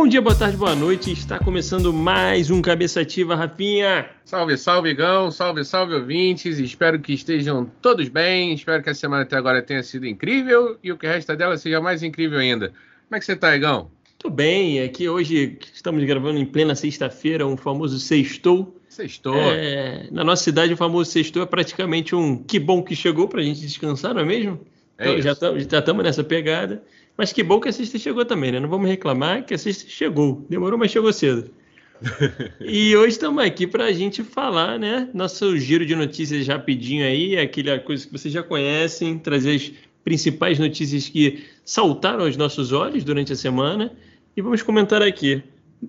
Bom dia, boa tarde, boa noite. Está começando mais um Cabeça Ativa, Rafinha. Salve, salve, Gão. Salve, salve, ouvintes. Espero que estejam todos bem. Espero que a semana até agora tenha sido incrível e o que resta dela seja mais incrível ainda. Como é que você tá, Igão? Tudo bem. Aqui hoje estamos gravando em plena sexta-feira, um famoso sextou. Sextou. É, na nossa cidade, o famoso sextou é praticamente um que bom que chegou para a gente descansar, não é mesmo? É então, já estamos nessa pegada. Mas que bom que a sexta chegou também, né? Não vamos reclamar que a sexta chegou. Demorou, mas chegou cedo. e hoje estamos aqui para a gente falar, né? Nosso giro de notícias rapidinho aí, aquela coisa que vocês já conhecem, trazer as principais notícias que saltaram aos nossos olhos durante a semana e vamos comentar aqui.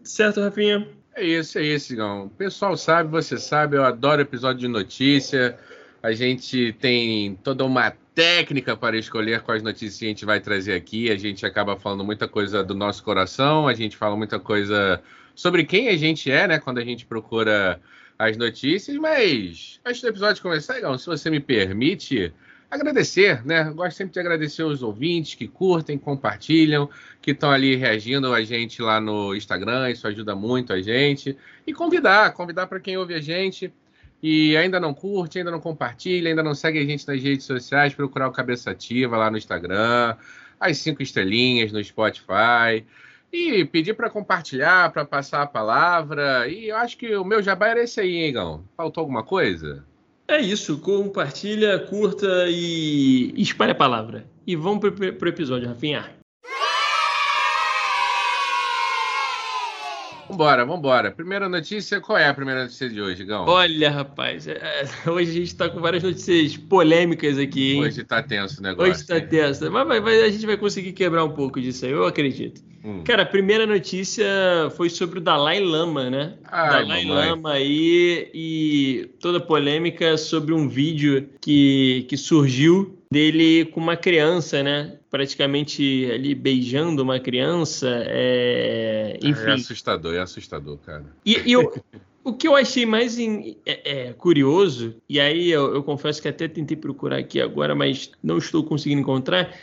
Certo, Rafinha? É isso, é isso, Igão. O pessoal sabe, você sabe, eu adoro episódio de notícia. A gente tem toda uma técnica para escolher quais notícias a gente vai trazer aqui. A gente acaba falando muita coisa do nosso coração, a gente fala muita coisa sobre quem a gente é, né, quando a gente procura as notícias. Mas antes do episódio começar, Igão, se você me permite, agradecer, né? Gosto sempre de agradecer os ouvintes que curtem, compartilham, que estão ali reagindo a gente lá no Instagram, isso ajuda muito a gente. E convidar, convidar para quem ouve a gente e ainda não curte, ainda não compartilha, ainda não segue a gente nas redes sociais, procurar o Cabeça Ativa lá no Instagram, as cinco estrelinhas no Spotify. E pedir para compartilhar, para passar a palavra. E eu acho que o meu jabá era esse aí, hein, Igão? Faltou alguma coisa? É isso, compartilha, curta e espalha a palavra. E vamos para o episódio, Rafinha. Vambora, vambora. Primeira notícia, qual é a primeira notícia de hoje, Gão? Olha, rapaz, é, hoje a gente está com várias notícias polêmicas aqui, hein? Hoje tá tenso o negócio. Hoje tá hein? tenso, mas, mas, mas, a gente vai conseguir quebrar um pouco disso aí, eu acredito. Hum. Cara, a primeira notícia foi sobre o Dalai Lama, né? Ai, Dalai mamãe. Lama aí e toda a polêmica sobre um vídeo que, que surgiu dele com uma criança, né? Praticamente ali beijando uma criança. É... Enfim. É assustador, é assustador, cara. E, e eu, o que eu achei mais in, é, é, curioso, e aí eu, eu confesso que até tentei procurar aqui agora, mas não estou conseguindo encontrar,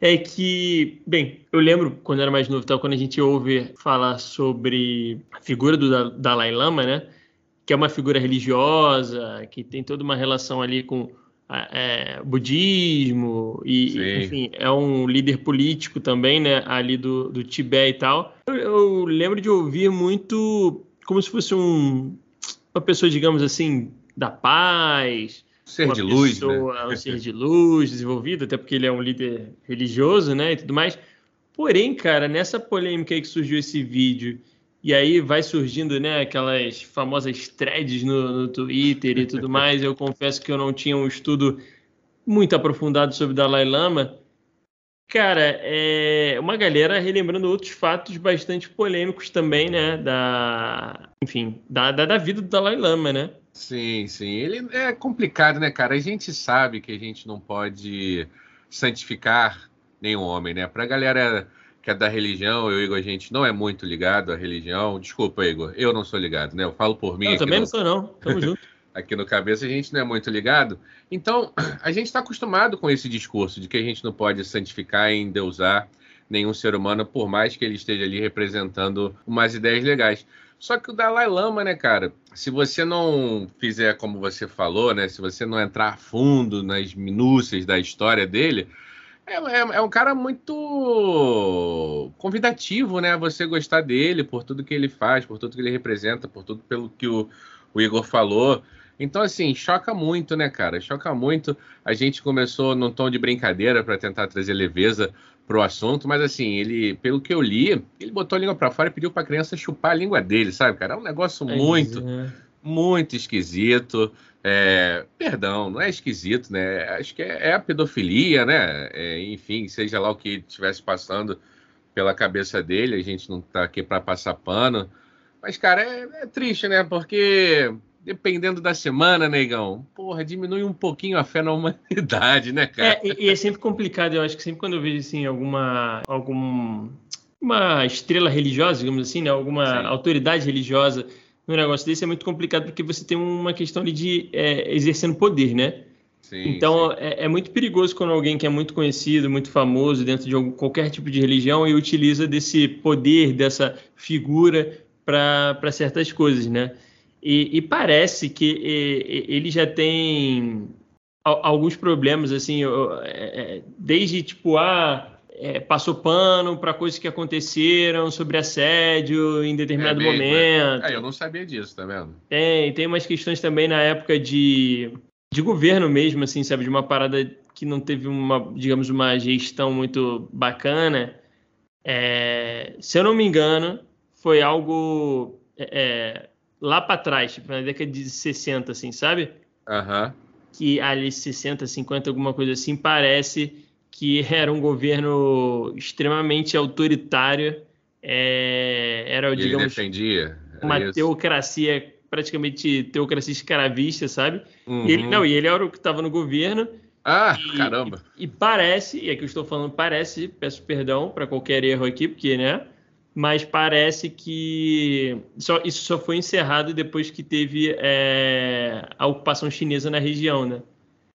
é que, bem, eu lembro quando eu era mais novo, tal, quando a gente ouve falar sobre a figura do Dalai Lama, né? Que é uma figura religiosa, que tem toda uma relação ali com é, budismo e, Sim. enfim, é um líder político também, né? Ali do, do Tibete e tal. Eu, eu lembro de ouvir muito como se fosse um, uma pessoa, digamos assim, da paz, Ser uma de luz, pessoa, né? um ser de luz desenvolvido, até porque ele é um líder religioso, né, e tudo mais. Porém, cara, nessa polêmica aí que surgiu esse vídeo, e aí vai surgindo, né, aquelas famosas threads no, no Twitter e tudo mais, eu confesso que eu não tinha um estudo muito aprofundado sobre Dalai Lama. Cara, é uma galera relembrando outros fatos bastante polêmicos também, né, da, enfim, da, da, da vida do Dalai Lama, né? Sim, sim. Ele é complicado, né, cara? A gente sabe que a gente não pode santificar nenhum homem, né? Pra galera que é da religião, eu, Igor, a gente não é muito ligado à religião. Desculpa, Igor, eu não sou ligado, né? Eu falo por mim. Eu aqui também no- não sou, não. Tamo junto. aqui no cabeça a gente não é muito ligado. Então, a gente está acostumado com esse discurso de que a gente não pode santificar e endeusar nenhum ser humano, por mais que ele esteja ali representando umas ideias legais. Só que o Dalai Lama, né, cara? Se você não fizer como você falou, né? Se você não entrar a fundo nas minúcias da história dele, é, é- é um cara muito convidativo, né? Você gostar dele por tudo que ele faz, por tudo que ele representa, por tudo pelo que o, o Igor falou. Então, assim, choca muito, né, cara? Choca muito. A gente começou num tom de brincadeira para tentar trazer leveza pro assunto, mas assim, ele, pelo que eu li, ele botou a língua para fora e pediu pra criança chupar a língua dele, sabe, cara? É um negócio muito, É. muito esquisito. É, perdão, não é esquisito, né? Acho que é, é a pedofilia, né? É, enfim, seja lá o que estivesse passando pela cabeça dele, a gente não tá aqui para passar pano. Mas, cara, é, é triste, né? Porque dependendo da semana, negão, porra, diminui um pouquinho a fé na humanidade, né, cara? É, e, e é sempre complicado, eu acho que sempre quando eu vejo assim alguma algum uma estrela religiosa, digamos assim, né, alguma Sim. autoridade religiosa no negócio desse é muito complicado porque você tem uma questão ali de é, exercendo poder, né? Sim, então sim. É, é, muito perigoso quando alguém que é muito conhecido, muito famoso dentro de algum, qualquer tipo de religião e utiliza desse poder, dessa figura para certas coisas, né? E, e parece que e, ele já tem alguns problemas, assim, é, desde tipo, ah, é, passou pano para coisas que aconteceram sobre assédio em determinado é momento. É, eu não sabia disso, tá vendo? Tem, tem umas questões também na época de de governo mesmo, assim, sabe? De uma parada que não teve uma, digamos, uma gestão muito bacana. É, se eu não me engano, foi algo é, é lá para trás, tipo, na década de 60, assim, sabe? Uhum. Que ali 60, 50, alguma coisa assim, parece que era um governo extremamente autoritário. É, era, digamos, defendia. uma isso. teocracia praticamente teocracia escravista, sabe? Uhum. E ele uhum. não, e ele era o que estava no governo. Ah, e, caramba. E, e, parece, e aqui eu estou falando parece, peço perdão para qualquer erro aqui, porque, né? Mas parece que só, isso só foi encerrado depois que teve é, a ocupação chinesa na região, né?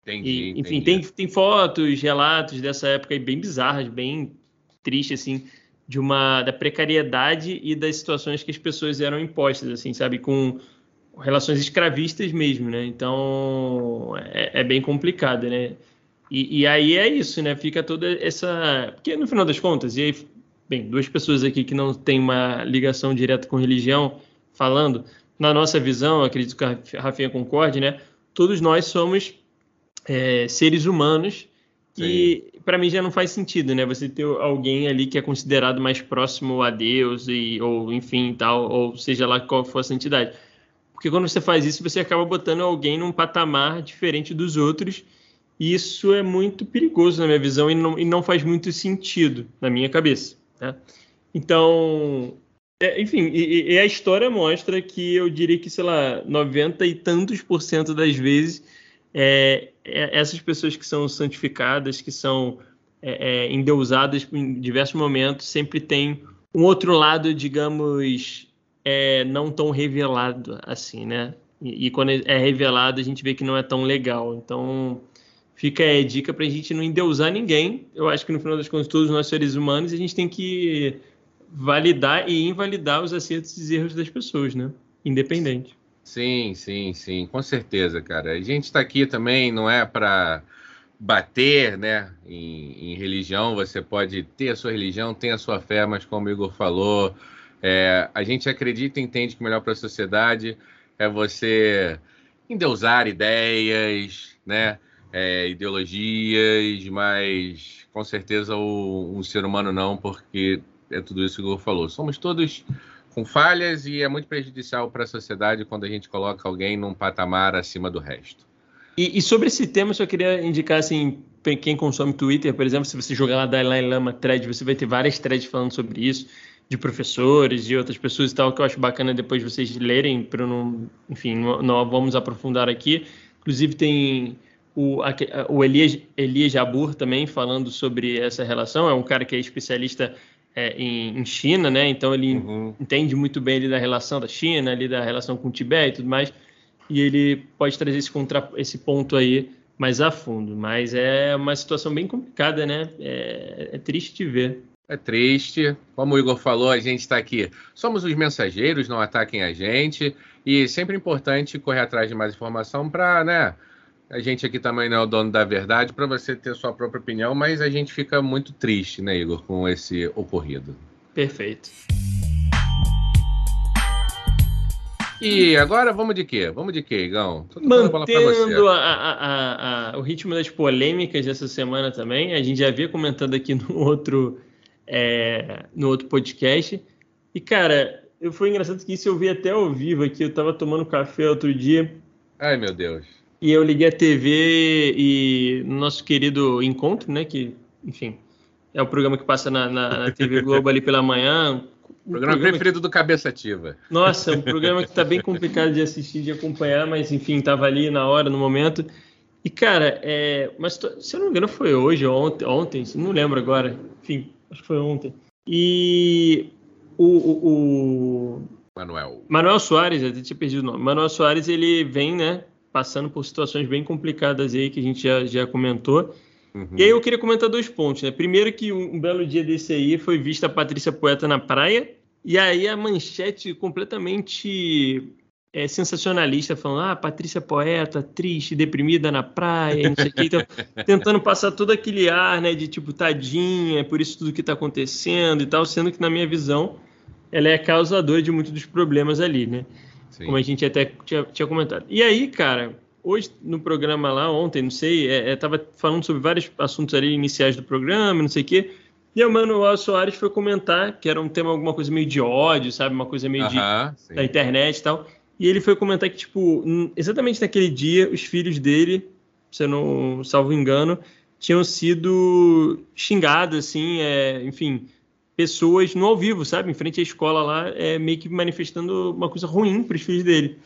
Entendi, e, enfim, entendi. Tem, tem fotos, relatos dessa época bem bizarras, bem tristes, assim, de uma da precariedade e das situações que as pessoas eram impostas, assim, sabe? Com relações escravistas mesmo, né? Então é, é bem complicado, né? E, e, aí é isso, né? Fica toda essa. Porque no final das contas, e aí, bem, duas pessoas aqui que não têm uma ligação direta com religião falando, na nossa visão, acredito que a Rafinha concorde, né? Todos nós somos é, seres humanos Sim. e para mim já não faz sentido, né? Você ter alguém ali que é considerado mais próximo a Deus e ou enfim tal, ou seja lá qual for a santidade porque quando você faz isso, você acaba botando alguém num patamar diferente dos outros. E isso é muito perigoso na minha visão e não, e não faz muito sentido na minha cabeça. Né? Então, é, enfim, e, e, a história mostra que eu diria que, sei lá, 90 e tantos por cento das vezes, é, essas pessoas que são santificadas, que são é, é endeusadas em diversos momentos, sempre tem um outro lado, digamos, é não tão revelado assim, né? E, e, quando é revelado, a gente vê que não é tão legal. Então, fica a dica para a gente não endeusar ninguém. Eu acho que no final das contas, todos nós seres humanos, a gente tem que validar e invalidar os acertos e erros das pessoas, né? Independente. Sim, sim, sim, com certeza, cara. A gente está aqui também, não é para bater, né, em, em religião. Você pode ter a sua religião, tem a sua fé, mas como o Igor falou, é, a gente acredita e entende que o melhor para a sociedade é você endeusar ideias, né? É, ideologias, mas com certeza o, um ser humano não, porque é tudo isso que o falou. Somos todos com falhas e é muito prejudicial para a sociedade quando a gente coloca alguém num patamar acima do resto. E, e sobre esse tema, eu só queria indicar assim, quem consome Twitter, por exemplo, se você jogar lá Dalai Lama Thread, você vai ter várias threads falando sobre isso de professores e outras pessoas e tal, que eu acho bacana depois vocês lerem, para não, enfim, não, vamos aprofundar aqui. Inclusive tem o, o Elias, Elias Jabur também falando sobre essa relação, é um cara que é especialista é, em, em, China, né? Então ele uhum. entende muito bem ali da relação da China, ali da relação com o Tibete e tudo mais, e ele pode trazer esse, contra, esse ponto aí mais a fundo. Mas é uma situação bem complicada, né? É, é triste de ver. É triste. Como o Igor falou, a gente está aqui. Somos os mensageiros, não ataquem a gente. E sempre importante correr atrás de mais informação para, né? A gente aqui também não é o dono da verdade, para você ter sua própria opinião, mas a gente fica muito triste, né, Igor, com esse ocorrido. Perfeito. E agora vamos de quê? Vamos de quê, Igão? Mantendo a, a, a, o ritmo das polêmicas dessa semana também, a gente já havia comentando aqui no outro é, no outro podcast. E, cara, eu foi engraçado que isso eu vi até ao vivo aqui. Eu tava tomando café outro dia. Ai, meu Deus. E eu liguei a TV e no nosso querido Encontro, né? Que, enfim, é o programa que passa na, na, na TV Globo ali pela manhã. Um programa, programa preferido que... do Cabeça Ativa. Nossa, um programa que tá bem complicado de assistir, de acompanhar, mas enfim, tava ali na hora, no momento. E, cara, é... mas se eu não me engano foi hoje ou ontem, ontem, não lembro agora. Enfim, acho que foi ontem. E o, o, o... Manuel. Manuel Soares, eu tinha perdido o nome. Manuel Soares, ele vem, né, passando por situações bem complicadas aí que a gente já, já comentou. Uhum. E aí eu queria comentar dois pontos, né? Primeiro que um, um belo dia desse aí foi vista a Patrícia Poeta na praia, e aí a manchete completamente é, sensacionalista, falando, ah, Patrícia Poeta, triste, deprimida na praia, não sei o que, então, tentando passar todo aquele ar, né, de tipo, tadinha, é por isso tudo que está acontecendo e tal, sendo que na minha visão ela é causadora de muitos dos problemas ali, né? Sim. Como a gente até tinha, tinha comentado. E aí, cara, hoje no programa lá, ontem, não sei, é, é, tava falando sobre vários assuntos ali iniciais do programa, não sei o quê. E o Manuel Soares foi comentar que era um tema, alguma coisa meio de ódio, sabe? Uma coisa meio uh -huh, de, da internet e tal. E ele foi comentar que, tipo, exatamente naquele dia, os filhos dele, se eu não salvo engano, tinham sido xingados, assim, é, enfim, pessoas no ao vivo, sabe? Em frente à escola lá, é, meio que manifestando uma coisa ruim para os filhos dele.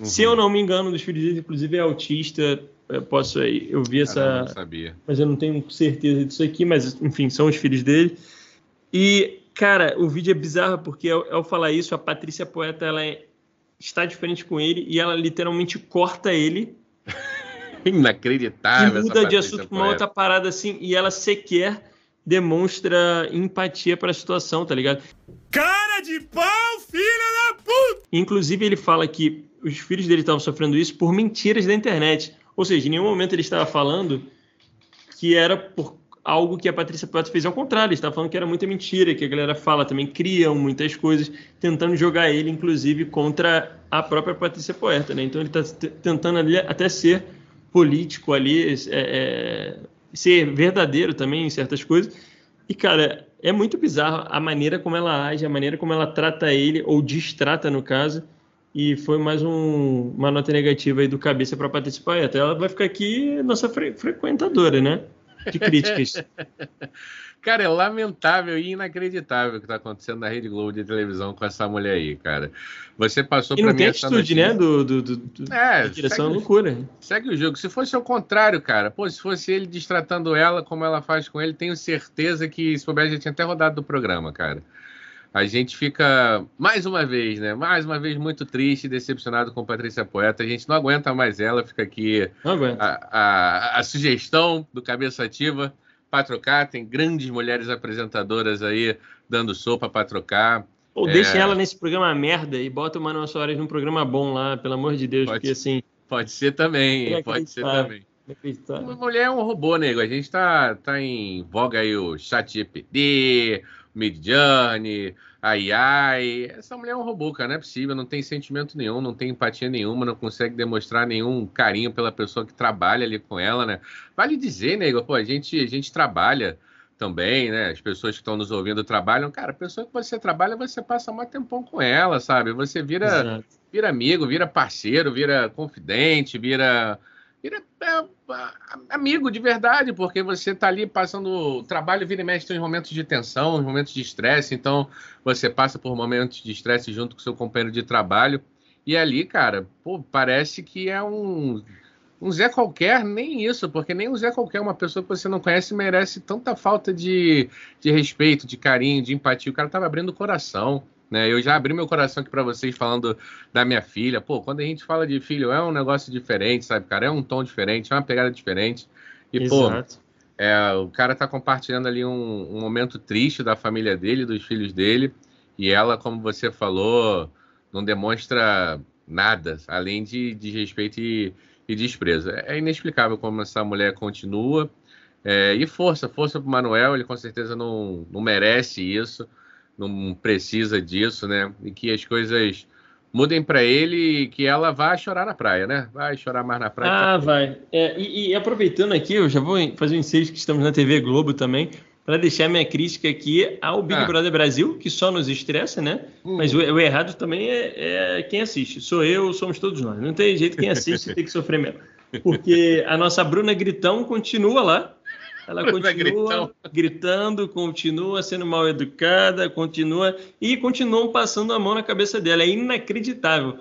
Uhum. Se eu não me engano, um dos filhos dele, inclusive, é autista. Eu posso eu vi essa. Não sabia. Mas eu não tenho certeza disso aqui, mas enfim, são os filhos dele. E, cara, o vídeo é bizarro porque ao, ao falar isso, a Patrícia Poeta ela é, está de frente com ele e ela literalmente corta ele. Inacreditável. E muda de assunto para uma outra parada assim, e ela sequer demonstra empatia para a situação, tá ligado? Cara de pau, filha da puta! Inclusive, ele fala que os filhos dele estavam sofrendo isso por mentiras da internet. Ou seja, em nenhum momento ele estava falando que era por algo que a Patrícia Poeta fez ao contrário. Ele estava falando que era muita mentira, que a galera fala também, criam muitas coisas, tentando jogar ele, inclusive, contra a própria Patrícia Poeta. Né? Então ele está tentando ali até ser político ali, é, é, ser verdadeiro também em certas coisas. E, cara, é muito bizarro a maneira como ela age, a maneira como ela trata ele, ou distrata, no caso. E foi mais um, uma nota negativa aí do cabeça para Patrícia Poeta. Ela vai ficar aqui nossa fre frequentadora, né? De críticas. Cara, é lamentável e inacreditável o que está acontecendo na Rede Globo de televisão com essa mulher aí, cara. Você passou para mim. Não tem atitude, né? Do, do, do, é, direção segue, loucura. Segue o jogo. Se fosse ao contrário, cara, pô, se fosse ele distratando ela como ela faz com ele, tenho certeza que se souber, já tinha até rodado do programa, cara. A gente fica, mais uma vez, né? Mais uma vez muito triste e decepcionado com Patrícia Poeta. A gente não aguenta mais ela, fica aqui a, a, a sugestão do Cabeça Ativa para trocar. Tem grandes mulheres apresentadoras aí dando sopa para trocar. Ou é... deixa ela nesse programa merda e bota o Manuel Soares num programa bom lá, pelo amor de Deus, pode, porque assim. Pode ser também, pode ser também. Uma mulher é um robô, nego. A gente tá, tá em voga aí o chat GPD, Midjourney, ai ai. Essa mulher é um robô, cara, não é possível, não tem sentimento nenhum, não tem empatia nenhuma, não consegue demonstrar nenhum carinho pela pessoa que trabalha ali com ela, né? Vale dizer, nego, pô, a gente, a gente trabalha também, né? As pessoas que estão nos ouvindo trabalham. Cara, a pessoa que você trabalha, você passa mais tempão com ela, sabe? Você vira, vira amigo, vira parceiro, vira confidente, vira vira é, amigo de verdade, porque você está ali passando trabalho, vira e mexe em momentos de tensão, em momentos de estresse, então você passa por momentos de estresse junto com seu companheiro de trabalho. E ali, cara, pô, parece que é um, um Zé qualquer, nem isso, porque nem um Zé qualquer, uma pessoa que você não conhece, merece tanta falta de, de respeito, de carinho, de empatia. O cara tava abrindo o coração. Né? Eu já abri meu coração aqui para vocês falando da minha filha. Pô, quando a gente fala de filho, é um negócio diferente, sabe, cara? É um tom diferente, é uma pegada diferente. E, Exato. pô, é, o cara tá compartilhando ali um, um, momento triste da família dele, dos filhos dele. E ela, como você falou, não demonstra nada, além de, de respeito e, e desprezo. É, é inexplicável como essa mulher continua. É, e força, força pro Manuel, ele com certeza não, não merece isso não precisa disso, né? E que as coisas mudem para ele e que ela vá chorar na praia, né? Vai chorar mais na praia. Ah, vai. É, e, e, aproveitando aqui, eu já vou fazer um ensejo que estamos na TV Globo também, para deixar minha crítica aqui ao Big ah. Brother Brasil, que só nos estressa, né? Hum. Mas o, o, errado também é, é, quem assiste. Sou eu, somos todos nós. Não tem jeito, quem assiste tem que sofrer mesmo. Porque a nossa Bruna Gritão continua lá, ela continua gritando, continua sendo mal educada, continua e continuam passando a mão na cabeça dela. É inacreditável.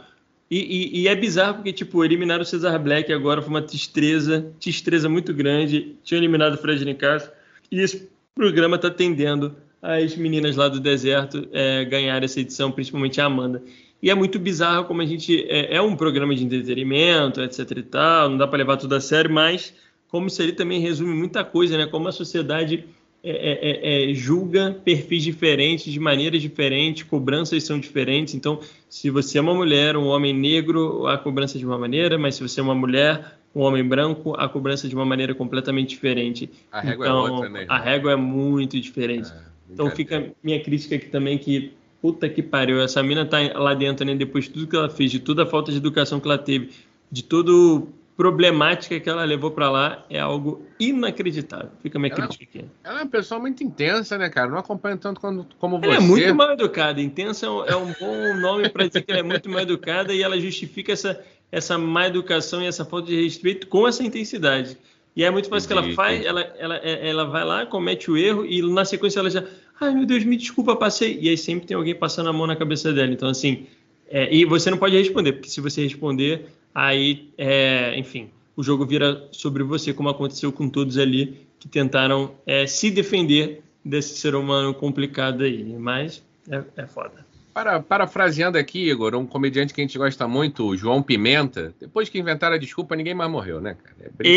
E, e, e, é bizarro porque, tipo, eliminaram o Cesar Black agora foi uma tristeza, tristeza muito grande. Tinha eliminado o Fred Nicasso. E esse programa está tendendo as meninas lá do deserto é, ganhar essa edição, principalmente a Amanda. E é muito bizarro como a gente é, é, um programa de entretenimento, etc e tal, não dá para levar tudo a sério, mas como isso ali também resume muita coisa, né? Como a sociedade é, é, é, é, julga perfis diferentes, de maneiras diferentes, cobranças são diferentes. Então, se você é uma mulher, um homem negro, a cobrança é de uma maneira, mas se você é uma mulher, um homem branco, a cobrança é de uma maneira completamente diferente. A régua é então, é outra, né? A régua é muito diferente. É, então fica minha crítica aqui também que puta que pariu, essa mina tá lá dentro, né? Depois de tudo que ela fez, de toda a falta de educação que ela teve, de todo problemática que ela levou para lá é algo inacreditável. Fica a minha ela, crítica aqui. Ela é uma pessoa muito intensa, né, cara? Não acompanha tanto como, como você. Ela é muito mal educada. Intensa é um bom nome para dizer que ela é muito mal educada e ela justifica essa, essa má educação e essa falta de respeito com essa intensidade. E é muito fácil que ela faz, ela, ela, ela vai lá, comete o erro e na sequência ela já, ai meu Deus, me desculpa, passei. E aí sempre tem alguém passando a mão na cabeça dela. Então, assim, é, e você não pode responder, porque se você responder, aí, é, enfim, o jogo vira sobre você, como aconteceu com todos ali que tentaram é, se defender desse ser humano complicado aí. Mas é, é foda. Para, parafraseando aqui, Igor, um comediante que a gente gosta muito, o João Pimenta, depois que inventaram a desculpa, ninguém mais morreu, né, cara? É né?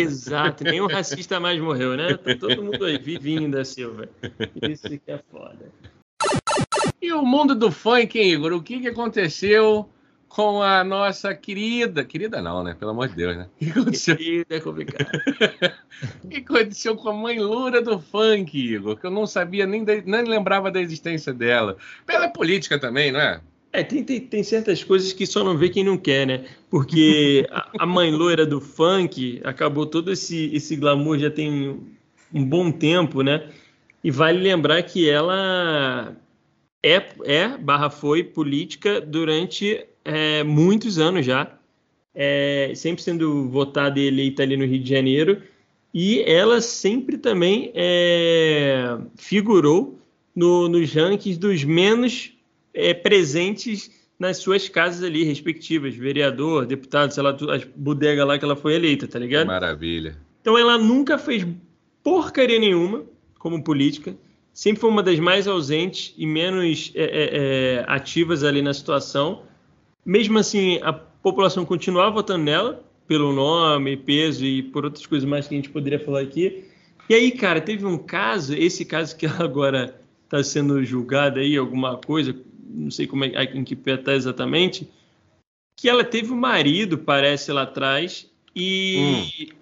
Exato, né? nenhum racista mais morreu, né? Tá todo mundo aí, vivinho da Silva. Isso que é foda. E o mundo do funk, hein, Igor? O que, que aconteceu com a nossa querida. Querida não, né? Pelo amor de Deus, né? O que aconteceu? Querida é complicado. o que aconteceu com a mãe loura do funk, Igor? Que eu não sabia, nem, de... nem lembrava da existência dela. Ela é política também, não é? É, tem, tem, tem, certas coisas que só não vê quem não quer, né? Porque a, a mãe loira do funk acabou todo esse, esse glamour já tem um bom tempo, né? E vale lembrar que ela é, é barra foi política durante é, muitos anos já, é, sempre sendo votada e eleita ali no Rio de Janeiro, e ela sempre também é, figurou no, nos rankings dos menos é, presentes nas suas casas ali respectivas, vereador, deputado, sei lá, as bodegas lá que ela foi eleita, tá ligado? Maravilha. Então ela nunca fez porcaria nenhuma como política, sempre foi uma das mais ausentes e menos é, é, é ativas ali na situação. Mesmo assim, a população continuava votando nela, pelo nome, peso e por outras coisas mais que a gente poderia falar aqui. E aí, cara, teve um caso, esse caso que agora está sendo julgado aí, alguma coisa, não sei como é, em que pé está exatamente, que ela teve um marido, parece, lá atrás, e hum.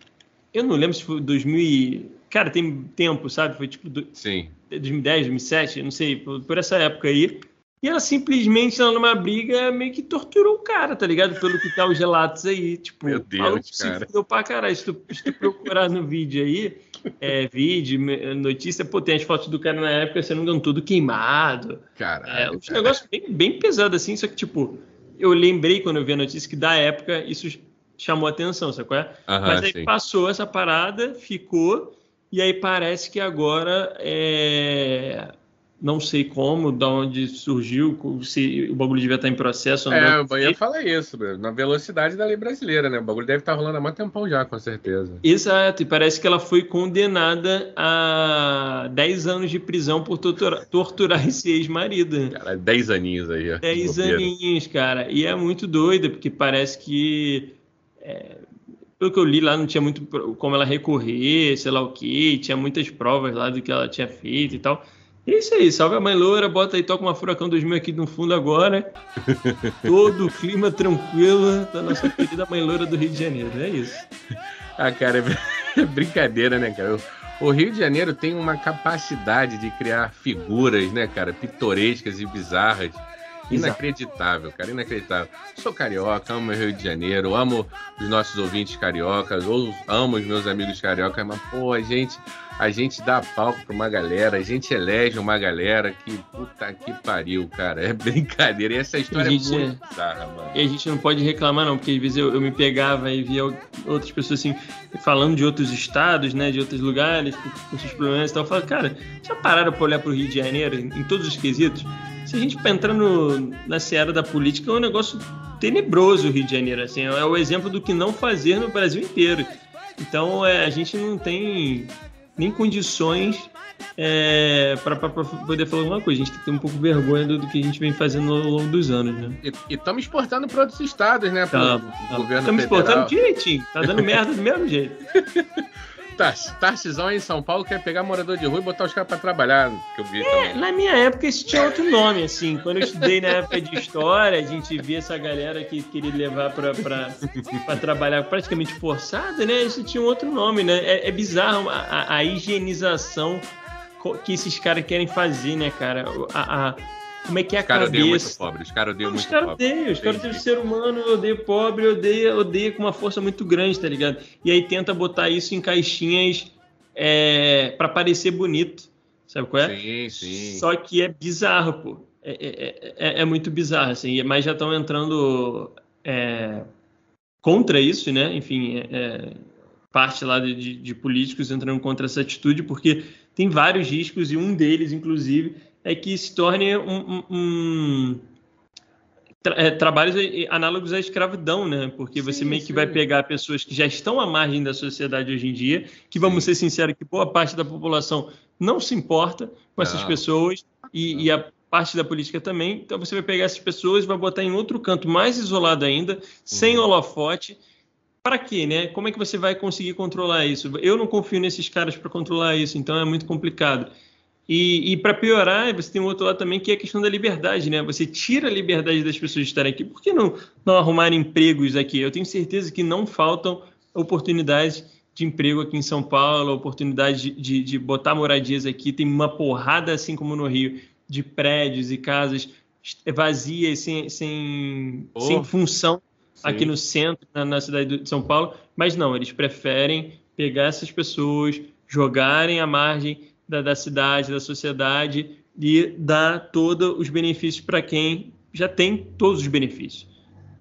eu não lembro se foi 2000. Cara, tem tempo, sabe? Foi tipo. Do... Sim. 2010, 2007, não sei, por, por essa época aí. E ela simplesmente, lá numa briga, meio que torturou o cara, tá ligado? Pelo que tá os relatos aí. Tipo, Meu Deus, cara. Se pra caralho. Se tu, se tu procurar no vídeo aí, é, vídeo, notícia, pô, tem as fotos do cara na época, se não engano, tudo queimado. Caralho. É, uns negócios bem, bem pesados, assim, só que, tipo, eu lembrei quando eu vi a notícia que da época isso chamou atenção, sabe qual é? Mas aí sim. passou essa parada, ficou, e aí parece que agora é não sei como, da onde surgiu, se o bagulho devia estar em processo. É, eu ia falar isso, na velocidade da lei brasileira, né? O bagulho deve estar rolando há muito tempão já, com certeza. Exato, e parece que ela foi condenada a 10 anos de prisão por torturar, torturar esse ex-marido. Cara, 10 aninhos aí. 10 aninhos, cara. E é muito doido, porque parece que. É, pelo que eu li lá, não tinha muito como ela recorrer, sei lá o que, tinha muitas provas lá do que ela tinha feito e tal. É isso aí, salve a mãe loura, bota aí, toca uma Furacão 2000 aqui no fundo agora. Todo o clima tranquilo da nossa querida mãe loura do Rio de Janeiro, é isso. Ah, cara, é brincadeira, né, cara? O Rio de Janeiro tem uma capacidade de criar figuras, né, cara, pitorescas e bizarras Inacreditável, cara, inacreditável. Sou carioca, amo o Rio de Janeiro, amo os nossos ouvintes cariocas, ou amo os meus amigos cariocas, mas, pô, a gente, a gente dá palco pra uma galera, a gente elege uma galera que, puta que pariu, cara, é brincadeira. E essa história é é muito bizarra, mano. E a gente não pode reclamar, não, porque às vezes eu, eu me pegava e via outras pessoas assim, falando de outros estados, né, de outros lugares, com seus problemas e tal. Eu falo, cara, já pararam pra olhar pro Rio de Janeiro em, em todos os quesitos? se a gente entrar no, na seara da política, é um negócio tenebroso o Rio de Janeiro. Assim, é o exemplo do que não fazer no Brasil inteiro. Então, é, a gente não tem nem condições é, para poder falar alguma coisa. A gente tem que ter um pouco de vergonha do, do, que a gente vem fazendo ao longo dos anos, né? E estamos exportando para outros estados, né? Estamos exportando direitinho. Tá dando merda do mesmo jeito. Tarcisão em São Paulo quer pegar morador de rua e botar os caras pra trabalhar, que eu vi é, Na minha época isso tinha outro nome, assim. Quando eu estudei na época de história, a gente via essa galera que queria levar pra, pra, pra trabalhar praticamente forçada, né? Isso tinha um outro nome, né? É, é bizarro a, a, a, higienização que esses caras querem fazer, né, cara? A, a como é que é a cara cabeça. muito pobre. Os caras odeiam muito os cara pobre. Odeiam, os caras odeiam o ser humano, odeia pobre, odeia, odeia com uma força muito grande, tá ligado? E aí tenta botar isso em caixinhas é, para parecer bonito. Sabe qual é? Sim, sim. Só que é bizarro, pô. É, é, é, é muito bizarro, assim. Mas já estão entrando é, contra isso, né? Enfim, é, é, parte lá de, de políticos entrando contra essa atitude, porque tem vários riscos e um deles, inclusive, é que se torne um, um, um tra é, trabalhos análogos à escravidão, né? Porque sim, você meio sim. que vai pegar pessoas que já estão à margem da sociedade hoje em dia, que vamos sim. ser sinceros que boa parte da população não se importa com essas pessoas e, e, a parte da política também. Então você vai pegar essas pessoas, vai botar em outro canto mais isolado ainda, sem uhum. holofote. Para quê, né? Como é que você vai conseguir controlar isso? Eu não confio nesses caras para controlar isso, então é muito complicado. E, e para piorar, você tem um outro lado também que é a questão da liberdade, né? Você tira a liberdade das pessoas de estarem aqui. Por que não, não arrumar empregos aqui? Eu tenho certeza que não faltam oportunidades de emprego aqui em São Paulo, oportunidade de, de, de botar moradias aqui. Tem uma porrada, assim como no Rio, de prédios e casas vazias, sem, sem, oh, sem função sim. aqui no centro, na, na cidade de São Paulo. Mas não, eles preferem pegar essas pessoas, jogarem à margem da, da cidade, da sociedade e dar todos os benefícios para quem já tem todos os benefícios,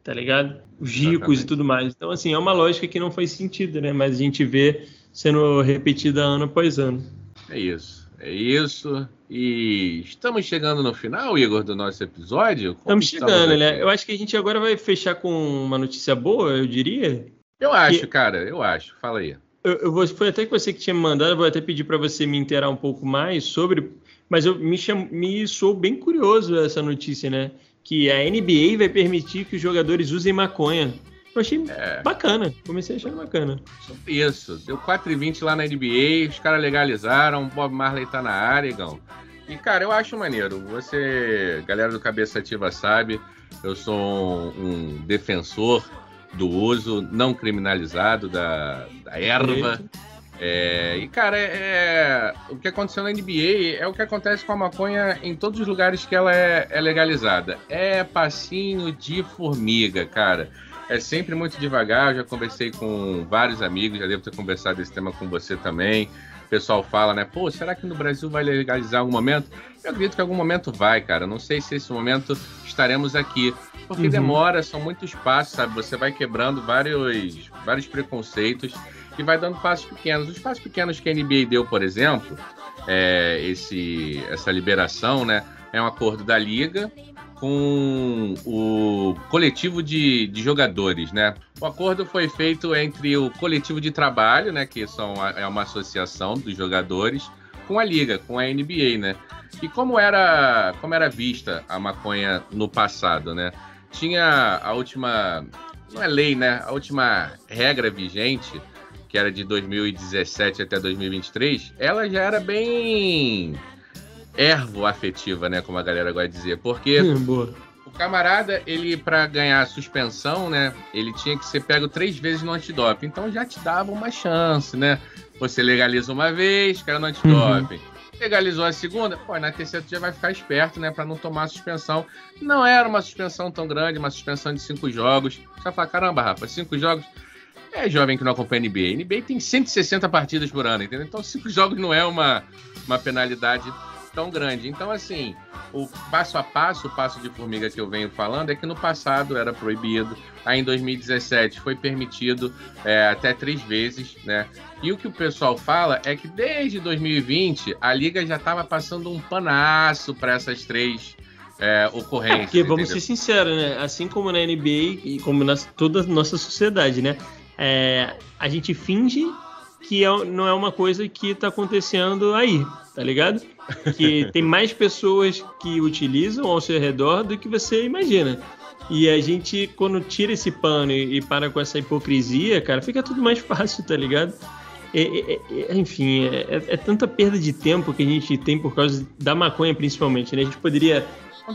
tá ligado? Os ricos Exatamente. e tudo mais. Então, assim, é uma lógica que não faz sentido, né? Mas a gente vê sendo repetida ano após ano. É isso. É isso. E estamos chegando no final, Igor, do nosso episódio. Como estamos chegando, né? Eu acho que a gente agora vai fechar com uma notícia boa, eu diria. Eu acho, que... cara, eu acho. Fala aí. Eu, eu vou, foi até que você que tinha me mandado, eu vou até pedir para você me inteirar um pouco mais sobre, mas eu me, me sou bem curioso essa notícia, né? Que a NBA vai permitir que os jogadores usem maconha. Eu achei é. bacana, comecei achando bacana. Isso, deu 4,20 lá na NBA, os caras legalizaram, Bob Marley tá na área, Igão. E, cara, eu acho maneiro. Você, galera do Cabeça Ativa sabe, eu sou um defensor do uso não criminalizado da, da erva. É, e, cara, é, é, o que aconteceu na NBA é o que acontece com a maconha em todos os lugares que ela é, é legalizada. É passinho de formiga, cara. É sempre muito devagar. Eu já conversei com vários amigos, já devo ter conversado esse tema com você também. O pessoal fala, né? Pô, será que no Brasil vai legalizar algum momento? Eu acredito que algum momento vai, cara. Não sei se esse momento estaremos aqui porque uhum. demora, são muitos passos, sabe? Você vai quebrando vários, vários preconceitos e vai dando passos pequenos. Os passos pequenos que a NBA deu, por exemplo, é esse, essa liberação, né? É um acordo da liga com o coletivo de, de jogadores, né? O acordo foi feito entre o coletivo de trabalho, né? Que são, é uma associação dos jogadores, com a liga, com a NBA, né? E como era, como era vista a maconha no passado, né? tinha a última. Não é lei, né? A última regra vigente, que era de 2017 até 2023, ela já era bem ervo afetiva, né? Como a galera gosta de dizer. Porque o camarada, ele, para ganhar suspensão, né? Ele tinha que ser pego três vezes no antidoping. Então já te dava uma chance, né? Você legaliza uma vez, caiu no antidoping. Uhum legalizou a segunda, pô, na terceira tu já vai ficar esperto, né, para não tomar suspensão. Não era uma suspensão tão grande, uma suspensão de cinco jogos. Você vai falar, caramba, Rafa, cinco jogos. É jovem que não acompanha a NBA. A NBA tem 160 partidas por ano, entendeu? Então cinco jogos não é uma, uma penalidade tão grande. Então, assim, o passo a passo, o passo de formiga que eu venho falando é que no passado era proibido, aí em 2017 foi permitido é, até três vezes, né? E o que o pessoal fala é que desde 2020 a liga já estava passando um panaço para essas três é, ocorrências. É porque, vamos entendeu? ser sinceros, né? Assim como na NBA e como na toda a nossa sociedade, né? É, a gente finge que é, não é uma coisa que está acontecendo aí, tá ligado? Que tem mais pessoas que utilizam ao seu redor do que você imagina. E a gente, quando tira esse pano e, e para com essa hipocrisia, cara, fica tudo mais fácil, tá ligado? É, é, é, enfim, é, é, é, tanta perda de tempo que a gente tem por causa da maconha, principalmente, né? A gente poderia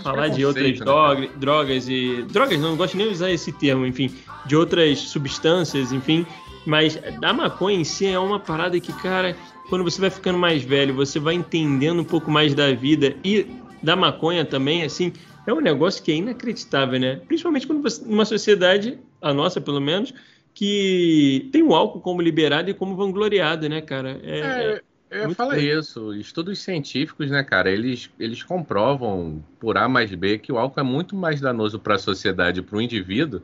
falar de outras né, drogas e. Drogas, não, não gosto nem de usar esse termo, enfim, de outras substâncias, enfim. Mas da maconha em si é uma parada que, cara, quando você vai ficando mais velho, você vai entendendo um pouco mais da vida e da maconha também, assim, é um negócio que é inacreditável, né? Principalmente quando você, numa sociedade, a nossa pelo menos, que tem o álcool como liberado e como vangloriado, né, cara? É, é, é falar isso. Estudos científicos, né, cara, eles, eles comprovam por A mais B que o álcool é muito mais danoso para a sociedade, para o indivíduo,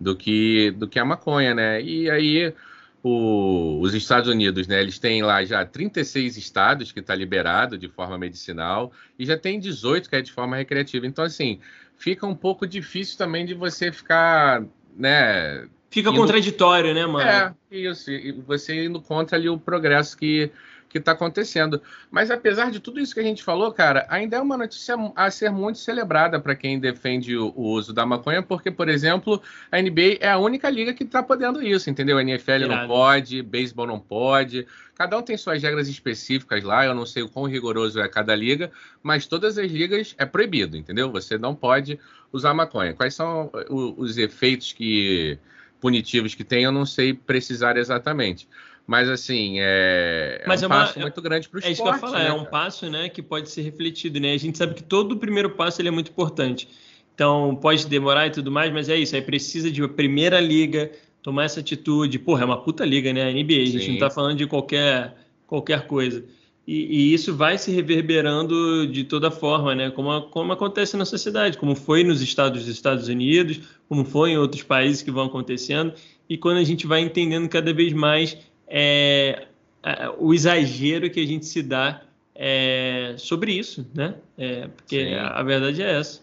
do que, do que a maconha, né? E aí o, os Estados Unidos, né? Eles têm lá já 36 estados que está liberado de forma medicinal e já tem 18 que é de forma recreativa. Então, assim, fica um pouco difícil também de você ficar, né? Fica indo... contraditório, né, mano? É, isso. Você indo contra ali o progresso que que está acontecendo. Mas apesar de tudo isso que a gente falou, cara, ainda é uma notícia a ser muito celebrada para quem defende o, o, uso da maconha, porque, por exemplo, a NBA é a única liga que está podendo isso, entendeu? A NFL Irado. não pode, beisebol não pode. Cada um tem suas regras específicas lá, eu não sei o quão rigoroso é cada liga, mas todas as ligas é proibido, entendeu? Você não pode usar maconha. Quais são os efeitos que punitivos que tem, eu não sei precisar exatamente. Mas assim, é, Mas é um é uma, passo muito grande para o esporte. É isso que eu ia falar, né, é um passo né, que pode ser refletido, né? A gente sabe que todo o primeiro passo ele é muito importante. Então, pode demorar e tudo mais, mas é isso. Aí precisa de uma primeira liga tomar essa atitude. Porra, é uma puta liga, né? A NBA, a gente não está falando de qualquer, qualquer coisa. E, e, isso vai se reverberando de toda forma, né? Como, como acontece na sociedade, como foi nos Estados, Estados Unidos, como foi em outros países que vão acontecendo. E quando a gente vai entendendo cada vez mais é, o exagero que a gente se dá é, sobre isso, né? É, porque a, a, verdade é essa.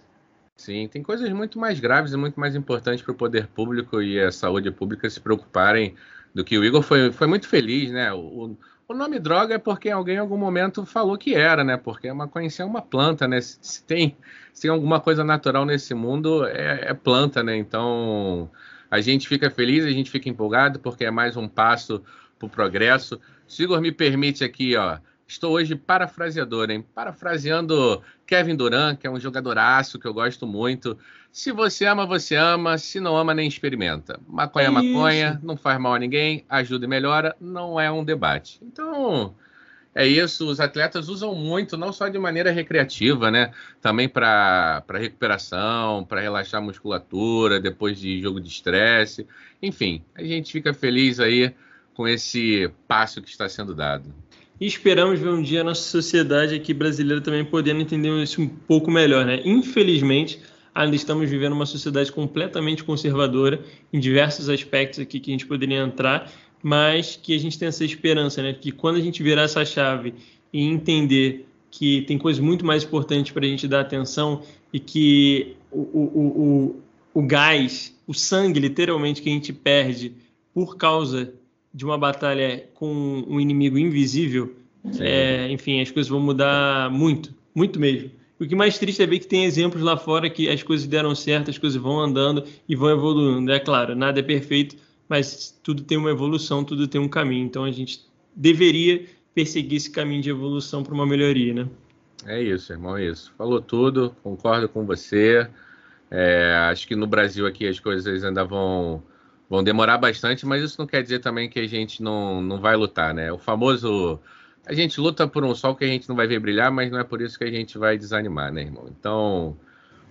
Sim, tem coisas muito mais graves e muito mais importantes para o poder público e a saúde pública se preocuparem do que o Igor foi, foi muito feliz, né? O, o nome droga é porque alguém em algum momento falou que era, né? Porque a maconha é uma planta, né? Se, se, tem, se tem alguma coisa natural nesse mundo, é, é planta, né? Então a gente fica feliz, a gente fica empolgado porque é mais um passo para o progresso. Sigor me permite aqui, ó. Estou hoje parafraseador, hein? Parafraseando Kevin Durant, que é um jogadoraço que eu gosto muito. Se você ama, você ama. Se não ama, nem experimenta. Maconha é maconha, não faz mal a ninguém, ajuda e melhora, não é um debate. Então, é isso. Os atletas usam muito, não só de maneira recreativa, né? Também para recuperação, para relaxar a musculatura, depois de jogo de estresse. Enfim, a gente fica feliz aí com esse passo que está sendo dado. E esperamos ver um dia a nossa sociedade aqui brasileira também podendo entender isso um pouco melhor, né? Infelizmente, ainda estamos vivendo uma sociedade completamente conservadora em diversos aspectos aqui que a gente poderia entrar, mas que a gente tem essa esperança, né? Que quando a gente virar essa chave e entender que tem coisas muito mais importantes para a gente dar atenção e que o, o, o, o gás, o sangue, literalmente, que a gente perde por causa de uma batalha com um inimigo invisível, é, enfim, as coisas vão mudar muito, muito mesmo. O que mais triste é ver que tem exemplos lá fora que as coisas deram certo, as coisas vão andando e vão evoluindo. É claro, nada é perfeito, mas tudo tem uma evolução, tudo tem um caminho. Então a gente deveria perseguir esse caminho de evolução para uma melhoria, né? É isso, irmão, é isso. Falou tudo, concordo com você. É, acho que no Brasil aqui as coisas ainda vão vão demorar bastante, mas isso não quer dizer também que a gente não, não vai lutar, né? O famoso. A gente luta por um sol que a gente não vai ver brilhar, mas não é por isso que a gente vai desanimar, né, irmão? Então,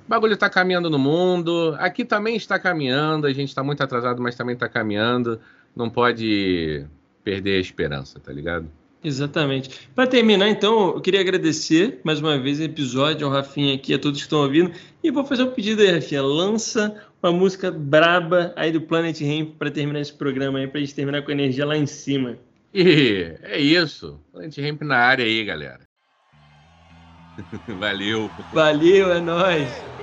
o bagulho está caminhando no mundo, aqui também está caminhando, a gente está muito atrasado, mas também está caminhando. Não pode perder a esperança, tá ligado? Exatamente. Para terminar, então, eu queria agradecer mais uma vez o episódio, ao Rafinha aqui, a todos que estão ouvindo. E vou fazer um pedido aí, Rafinha. Lança uma música braba aí do Planet Ramp para terminar esse programa aí, para a gente terminar com energia lá em cima. E é isso. Planet Ramp na área aí, galera. Valeu. Valeu, é nóis.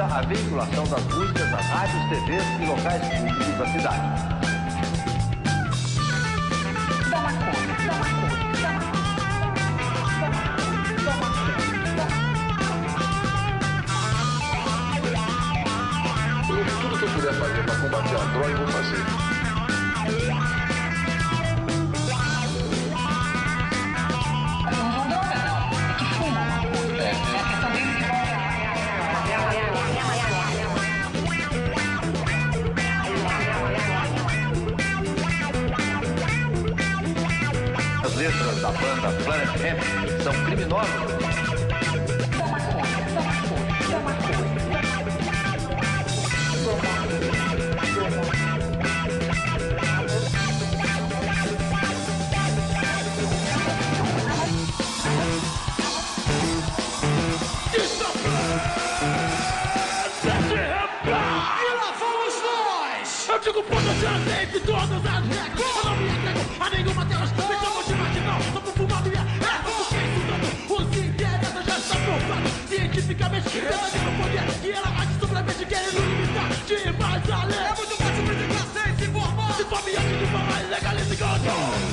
garantida a veiculação das músicas nas rádios, TVs e locais públicos da cidade. Tudo que eu puder fazer para combater a droga, Rock.